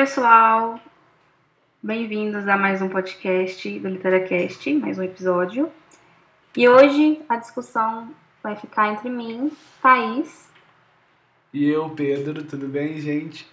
Pessoal! Bem-vindos a mais um podcast do LiteraCast, mais um episódio. E hoje a discussão vai ficar entre mim, Thaís. E eu, Pedro, tudo bem, gente?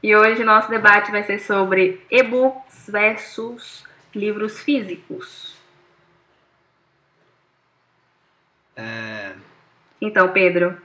E hoje nosso debate vai ser sobre e-books versus livros físicos. É... Então, Pedro.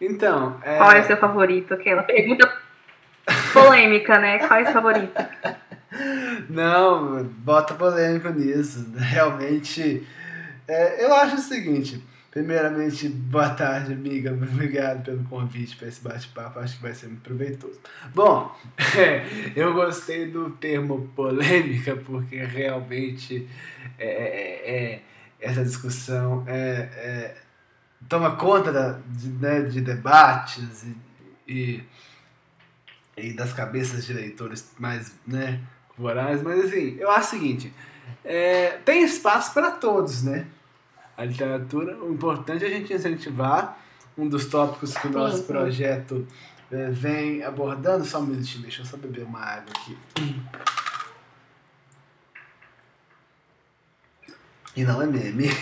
Então, é... qual é o seu favorito? Aquela pergunta polêmica, né? Seu favorito? Não, bota polêmica nisso. Realmente, é, eu acho o seguinte. Primeiramente, boa tarde, amiga. Obrigado pelo convite para esse bate-papo. Acho que vai ser muito proveitoso. Bom, eu gostei do termo polêmica porque realmente é, é, é essa discussão é, é, toma conta da, de, né, de debates e, e, e, das cabeças de leitores mais né, vorazes. Mas assim, eu acho o seguinte: é, tem espaço para todos, né? a literatura. O importante é a gente incentivar um dos tópicos que o nosso projeto é, vem abordando. Só um minutinho, deixa eu só beber uma água aqui. E não é meme.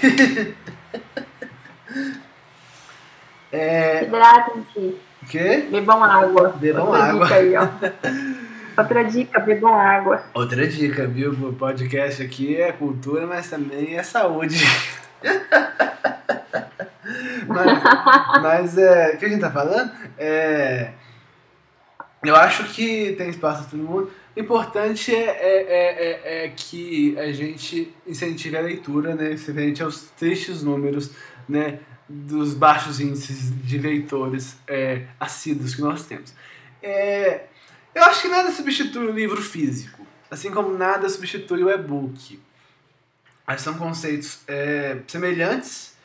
é... Hidratem-se. Quê? Bebam água. Bebam Outra água. Dica aí, ó. Outra dica, bebam água. Outra dica, viu? O podcast aqui é cultura, mas também é saúde mas, mas é, o que a gente tá falando? É, eu acho que tem espaço para todo mundo. O importante é, é, é, é, que a gente incentive a leitura, né? Frente aos tristes números, né? Dos baixos índices de leitores é, assíduos que nós temos. É, eu acho que nada substitui o livro físico, assim como nada substitui o e-book. Mas são conceitos é, semelhantes,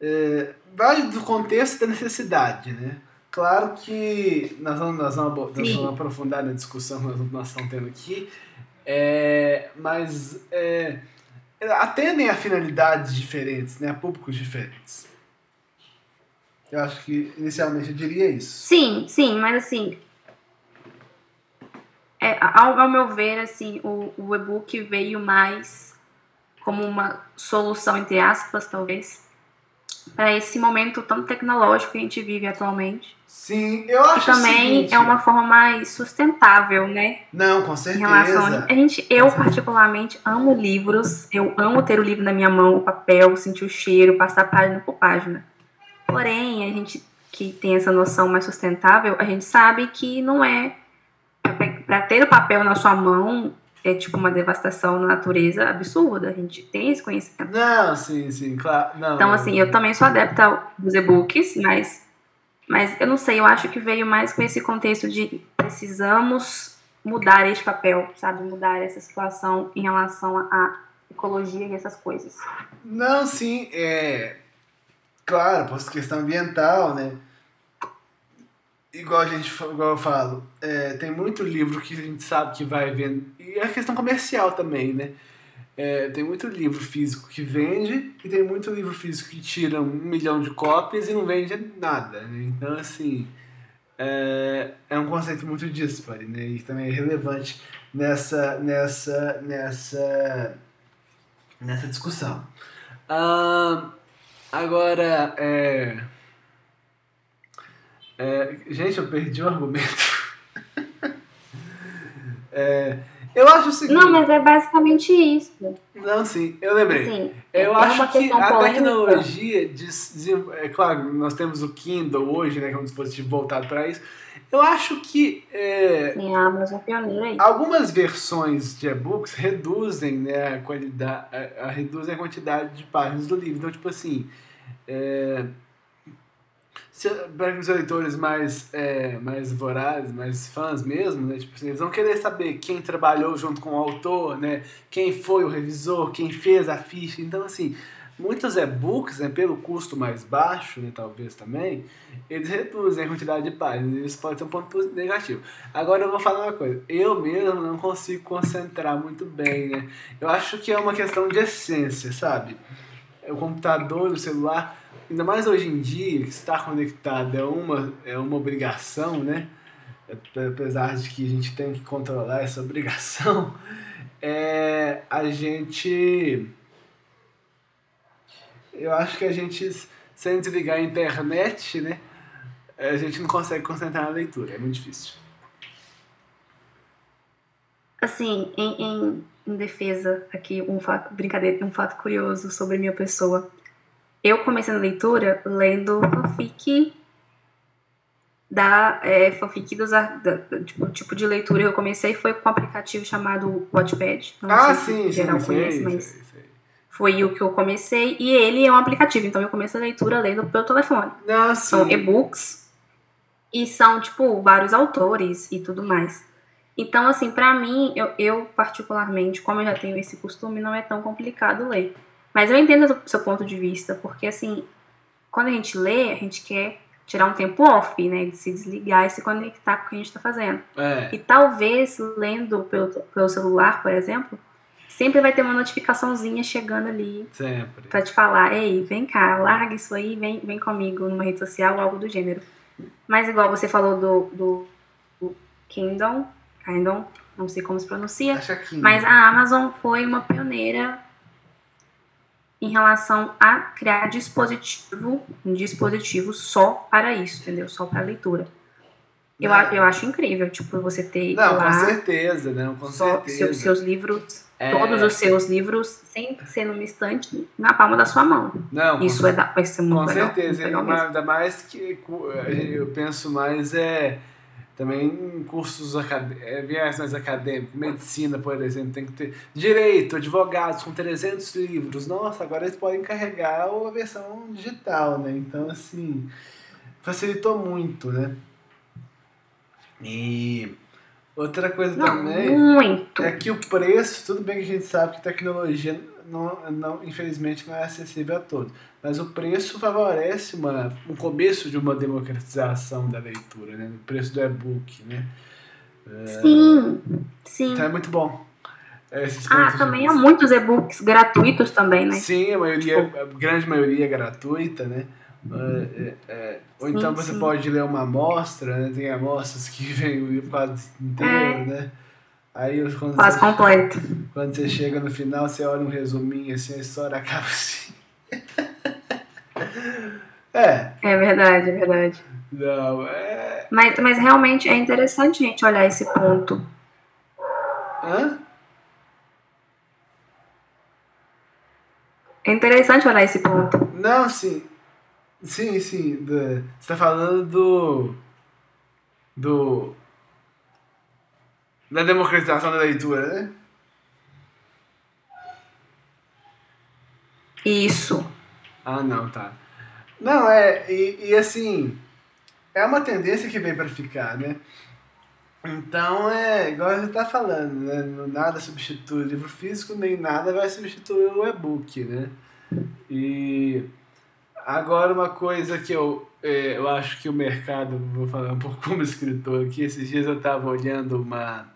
é, vale do contexto da necessidade, né? Claro que nós vamos, nós vamos, nós vamos aprofundar na discussão que nós, nós estamos tendo aqui, é, mas é, atendem a finalidades diferentes, né, a públicos diferentes. Eu acho que inicialmente eu diria isso. Sim, sim, mas assim, é, ao, ao meu ver, assim, o, o e-book veio mais como uma solução, entre aspas, talvez, para esse momento tão tecnológico que a gente vive atualmente. Sim, eu acho E também seguinte, é uma forma mais sustentável, né? Não, com Em certeza. relação a, a gente, eu particularmente amo livros, eu amo ter o livro na minha mão, o papel, sentir o cheiro, passar página por página. Porém, a gente que tem essa noção mais sustentável, a gente sabe que não é para ter o papel na sua mão é tipo uma devastação na natureza absurda. A gente tem esse conhecimento. Não, sim, sim, claro. Não, Então, assim, eu também sou adepta dos e-books, mas, mas eu não sei, eu acho que veio mais com esse contexto de precisamos mudar este papel, sabe? Mudar essa situação em relação à ecologia e essas coisas. Não, sim, é. Claro, por questão ambiental, né? Igual a gente igual eu falo, é, tem muito livro que a gente sabe que vai vendo. E é questão comercial também, né? É, tem muito livro físico que vende e tem muito livro físico que tira um milhão de cópias e não vende nada. Né? Então, assim, é, é um conceito muito dispare, né? E também é relevante nessa, nessa, nessa, nessa discussão. Ah, agora, é, é, gente, eu perdi o argumento. É, eu acho o seguinte. Não, mas é basicamente isso. Não, sim, eu lembrei. Assim, eu é acho que a polêmica. tecnologia. De, de- é claro, nós temos o Kindle hoje, né, que é um dispositivo voltado para isso. Eu acho que é, Sim, a Amazon é pioneira aí. algumas versões de e-books reduzem né, a qualidade, a, a- reduzem a quantidade de páginas do livro. Então, tipo assim, é, para os leitores mais, é, mais vorazes, mais fãs mesmo, né, tipo assim, eles vão querer saber quem trabalhou junto com o autor, né, quem foi o revisor, quem fez a ficha. Então, assim, muitos e-books, né, pelo custo mais baixo, né, talvez também, eles reduzem a quantidade de páginas. Isso pode ser um ponto negativo. Agora eu vou falar uma coisa. Eu mesmo não consigo concentrar muito bem, né? Eu acho que é uma questão de essência, sabe? O computador, o celular, ainda mais hoje em dia, que estar conectado é uma, é uma obrigação, né? apesar de que a gente tem que controlar essa obrigação, é, a gente. Eu acho que a gente, sem desligar a internet, né? A gente não consegue concentrar na leitura, é muito difícil. Assim, em, em, em defesa, aqui, um fato, brincadeira, um fato curioso sobre minha pessoa. Eu comecei na leitura lendo fanfic da é, fanfic dos, da, tipo, o tipo de leitura eu comecei foi com um aplicativo chamado Watchpad. Não ah, sei sim, se geral sim, conhece, mas sei, sei. foi o que eu comecei. E ele é um aplicativo, então eu comecei a leitura lendo pelo telefone. Ah, são e-books e são, tipo, vários autores e tudo mais. Então, assim, para mim, eu, eu particularmente, como eu já tenho esse costume, não é tão complicado ler. Mas eu entendo o seu ponto de vista, porque, assim, quando a gente lê, a gente quer tirar um tempo off, né? De se desligar e se conectar com o que a gente está fazendo. É. E talvez lendo pelo, pelo celular, por exemplo, sempre vai ter uma notificaçãozinha chegando ali. Sempre. Pra te falar, ei, vem cá, larga isso aí, vem, vem comigo numa rede social ou algo do gênero. Mas igual você falou do, do, do Kindle, Kindle, não sei como se pronuncia, mas a Amazon foi uma pioneira em relação a criar dispositivo, um dispositivo só para isso, entendeu? Só para leitura. Eu, eu acho incrível, tipo, você ter Não, lá, com certeza, né? Com certeza. Seus, seus livros, é... todos os seus livros, sem ser numa estante, na palma da sua mão. Não, Isso com, é da, vai ser muito Com legal, certeza, ainda mais que eu penso mais é também cursos é, mais acadêmicos, medicina, por exemplo, tem que ter direito, advogados com 300 livros. Nossa, agora eles podem carregar a versão digital, né? Então, assim, facilitou muito, né? E outra coisa não, também muito. é que o preço, tudo bem que a gente sabe que tecnologia não, não, infelizmente não é acessível a todos. Mas o preço favorece uma, um começo de uma democratização da leitura, né? O preço do e-book, né? Sim, sim. Então é muito bom. ah, também há muitos e-books gratuitos também, né? Sim, a maioria, tipo... a grande maioria é gratuita, né? É, é, ou sim, então você sim. pode ler uma amostra, né? Tem amostras que vem o livro quase inteiro, é. né? Aí quando Quase você, completo. Quando você chega no final, você olha um resuminho assim, a história acaba assim. é. É verdade, é verdade. Não, é. Mas, mas realmente é interessante a gente olhar esse ponto. Hã? É interessante olhar esse ponto. Não, sim. Sim, sim. Você tá falando do. Do da democratização da leitura, né? Isso. Ah, não, tá. Não, é, e, e assim, é uma tendência que vem para ficar, né? Então, é igual a gente tá falando, né? Nada substitui o livro físico, nem nada vai substituir o e-book, né? E agora uma coisa que eu, é, eu acho que o mercado, vou falar um pouco como escritor aqui, esses dias eu tava olhando uma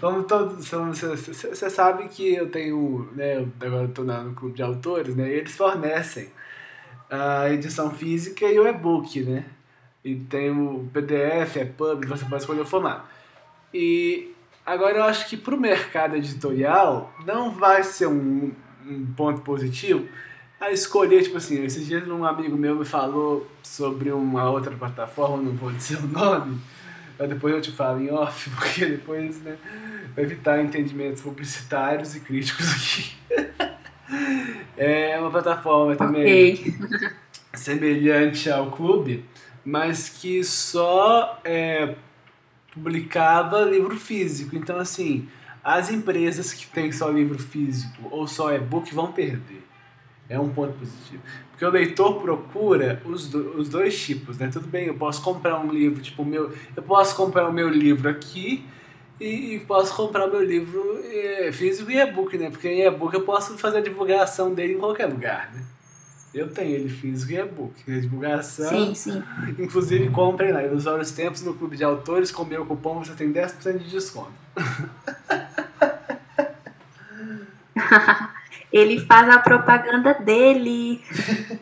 como todos, você sabe que eu tenho, né, agora estou no clube de autores, né, e eles fornecem a edição física e o e-book, né, e tem o PDF, é pub, você pode escolher o formato. E agora eu acho que para o mercado editorial não vai ser um, um ponto positivo a escolher, tipo assim, esses dias um amigo meu me falou sobre uma outra plataforma, não vou dizer o nome, mas depois eu te falo em off, porque depois, né, vai evitar entendimentos publicitários e críticos aqui. é uma plataforma também okay. semelhante ao clube, mas que só é, publicava livro físico. Então, assim, as empresas que têm só livro físico ou só e-book vão perder. É um ponto positivo. Porque o leitor procura os, do, os dois tipos, né? Tudo bem, eu posso comprar um livro, tipo, meu, eu posso comprar o meu livro aqui e, e posso comprar o meu livro é, físico e e-book, né? Porque em e-book eu posso fazer a divulgação dele em qualquer lugar, né? Eu tenho ele físico e e-book. Divulgação. Sim, sim. Inclusive, comprem lá. Ilusórios Tempos no Clube de Autores. Com meu cupom você tem 10% de desconto. Ele faz a propaganda dele.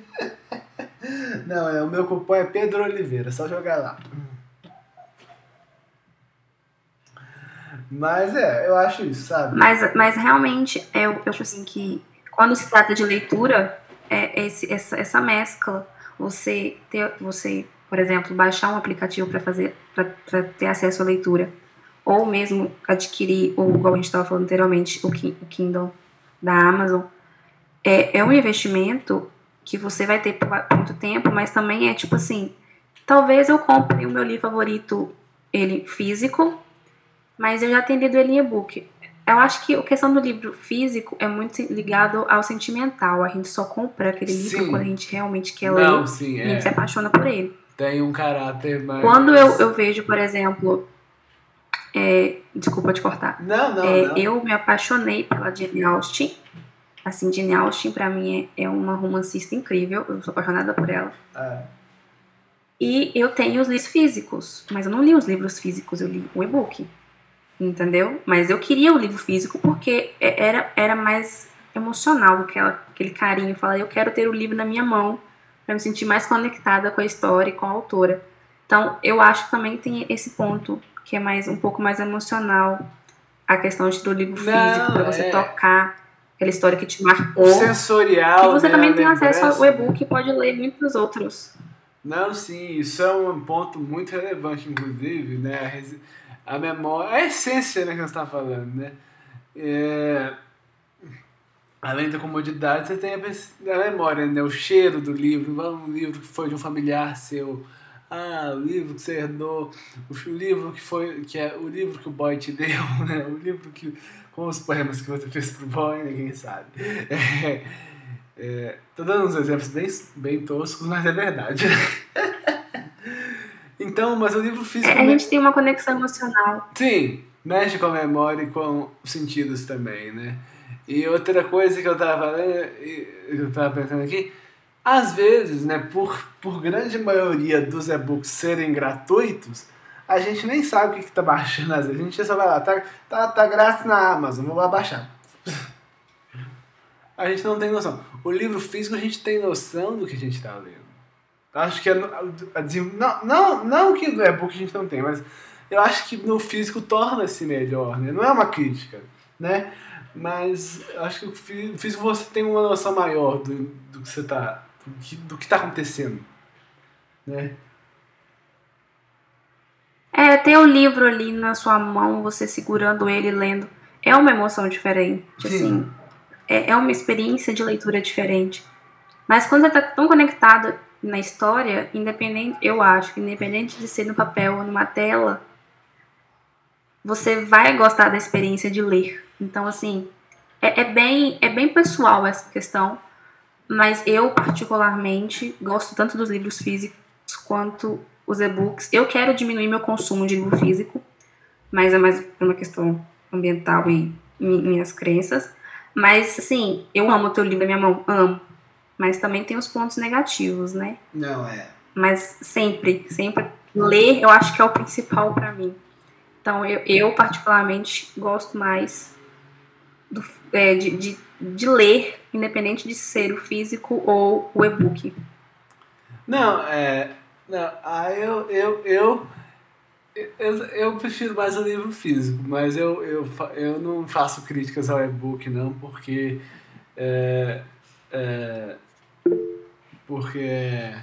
Não, é, o meu cupom é Pedro Oliveira, só jogar lá. Mas é, eu acho isso, sabe? Mas, mas realmente, eu, eu acho assim que quando se trata de leitura, é esse, essa, essa mescla. Você ter, você, por exemplo, baixar um aplicativo para fazer, para ter acesso à leitura, ou mesmo adquirir, ou igual a gente estava falando anteriormente, o Kindle da Amazon, é, é um investimento que você vai ter por muito tempo, mas também é tipo assim, talvez eu compre o meu livro favorito, ele físico, mas eu já tenho lido ele em e-book. Eu acho que a questão do livro físico é muito ligado ao sentimental. A gente só compra aquele sim. livro quando a gente realmente quer Não, ler sim, e a gente é. se apaixona por ele. Tem um caráter mais. Quando eu, eu vejo, por exemplo. É, desculpa te cortar. Não, não, é, não. Eu me apaixonei pela Jane Austen. Assim, Jane Austen, pra mim, é, é uma romancista incrível. Eu sou apaixonada por ela. É. E eu tenho os livros físicos, mas eu não li os livros físicos, eu li o e-book entendeu? Mas eu queria o livro físico porque é, era, era mais emocional aquela, aquele carinho. Falar, eu quero ter o livro na minha mão para me sentir mais conectada com a história e com a autora. Então, eu acho que também tem esse ponto que é mais um pouco mais emocional a questão de ter o livro físico para você é... tocar aquela história que te marcou. Sensorial. E você né, também tem acesso ao e-book e pode ler muitos outros. Não, sim, isso é um ponto muito relevante, inclusive, né? a memória, a essência né, que você está falando, né? É, além da comodidade, você tem a, a, memória, né? O cheiro do livro, um livro que foi de um familiar seu, ah, o livro que você herdou, o livro que foi, que é o livro que o boy te deu, né? O livro que, com os poemas que você fez pro boy, ninguém sabe. É, é, tô dando uns exemplos bem, bem toscos, mas é verdade. Então, mas o livro físico. É, a gente tem uma conexão emocional. Sim, mexe com a memória e com os sentidos também, né? E outra coisa que eu tava lendo, eu tava pensando aqui, às vezes, né, por, por grande maioria dos e-books serem gratuitos, a gente nem sabe o que, que tá baixando às vezes. A gente só vai lá, tá, tá, tá grátis na Amazon, vou baixar. A gente não tem noção. O livro físico a gente tem noção do que a gente tá lendo. Acho que é, não, não, não que no e-book a gente não tem, mas eu acho que no físico torna-se melhor, né? Não é uma crítica, né? Mas acho que o físico você tem uma noção maior do, do que você tá, do que, do que tá acontecendo, né? É, ter o livro ali na sua mão, você segurando ele, lendo, é uma emoção diferente, Sim. assim. É, é uma experiência de leitura diferente. Mas quando você tá tão conectado na história, independente, eu acho que independente de ser no papel ou numa tela, você vai gostar da experiência de ler. Então, assim, é, é bem, é bem pessoal essa questão, mas eu, particularmente, gosto tanto dos livros físicos quanto os e-books. Eu quero diminuir meu consumo de livro físico, mas é mais por uma questão ambiental e minhas crenças. Mas, assim, eu amo ter o livro na minha mão, amo. Mas também tem os pontos negativos, né? Não, é. Mas sempre, sempre ler eu acho que é o principal para mim. Então eu, eu particularmente gosto mais do, é, de, de, de, ler, independente de ser o físico ou o e-book. Não, é. Não, ah, eu, eu, eu, eu, eu prefiro mais o livro físico, mas eu, eu, eu não faço críticas ao e-book, não, porque. É, é, porque.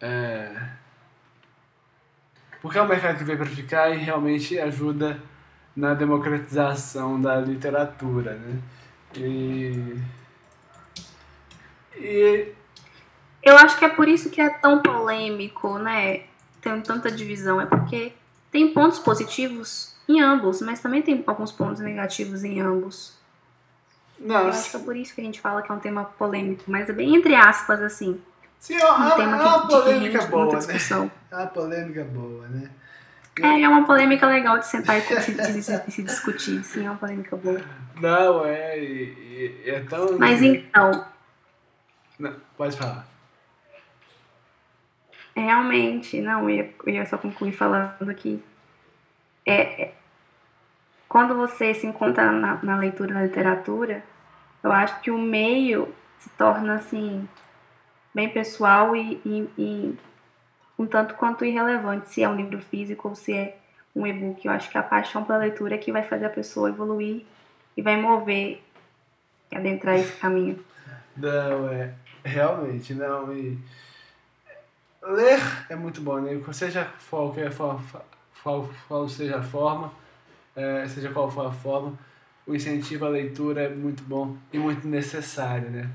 É, porque é um mercado que veio para ficar e realmente ajuda na democratização da literatura, né? E, e eu acho que é por isso que é tão polêmico, né? Tem tanta divisão, é porque tem pontos positivos em ambos, mas também tem alguns pontos negativos em ambos. Não, eu acho que é por isso que a gente fala que é um tema polêmico, mas é bem entre aspas, assim. Sim, é um tema é uma polêmica boa, né? É uma polêmica boa, né? É, é uma polêmica legal de sentar e se, discutir, sim, é uma polêmica boa. Não, é, é tão... Mas então... Não, pode falar. Realmente, não, eu ia, eu ia só concluir falando aqui. É, é, quando você se encontra na, na leitura, na literatura, eu acho que o meio se torna assim bem pessoal e, e, e um tanto quanto irrelevante se é um livro físico ou se é um e-book. Eu acho que a paixão pela leitura é que vai fazer a pessoa evoluir e vai mover e adentrar esse caminho. Não, é. Realmente, não. E ler é muito bom, né? Seja qualquer forma, qual, qual seja a forma, é, seja qual for a forma, o incentivo à leitura é muito bom e muito necessário, né?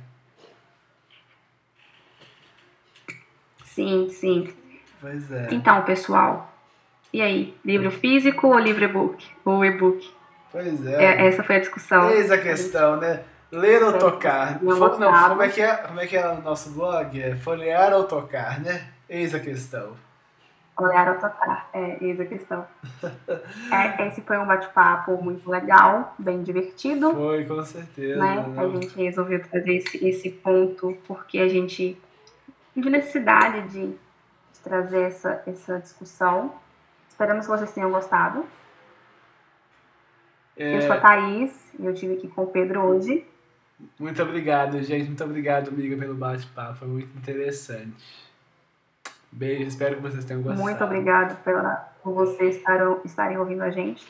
Sim, sim. Pois é. Então, pessoal, e aí? Livro físico ou livro e-book? Ou e-book? Pois é. é. Essa foi a discussão. Eis a questão, né? Ler ou tocar? Não, não, como é, que é, como é que é o nosso blog? É folhear ou tocar, né? Eis a questão. Folhear ou tocar, é, eis a questão. é, esse foi um bate-papo muito legal, bem divertido. Foi, com certeza. Né? A gente resolveu trazer esse, esse ponto porque a gente viu necessidade de, de trazer essa, essa discussão. Esperamos que vocês tenham gostado. É... Eu sou a Thaís e eu estive aqui com o Pedro hoje. Muito obrigado, gente. Muito obrigado, amiga, pelo bate-papo. Foi muito interessante. Beijo, espero que vocês tenham gostado. Muito obrigado pela, por vocês estarem, estarem ouvindo a gente.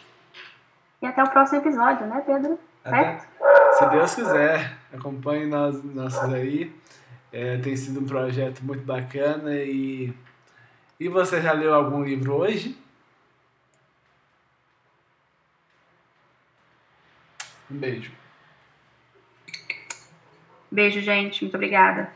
E até o próximo episódio, né, Pedro? Certo? Até, se Deus quiser, acompanhe nós nossos aí. É, tem sido um projeto muito bacana e. E você já leu algum livro hoje? Um beijo. Beijo, gente. Muito obrigada.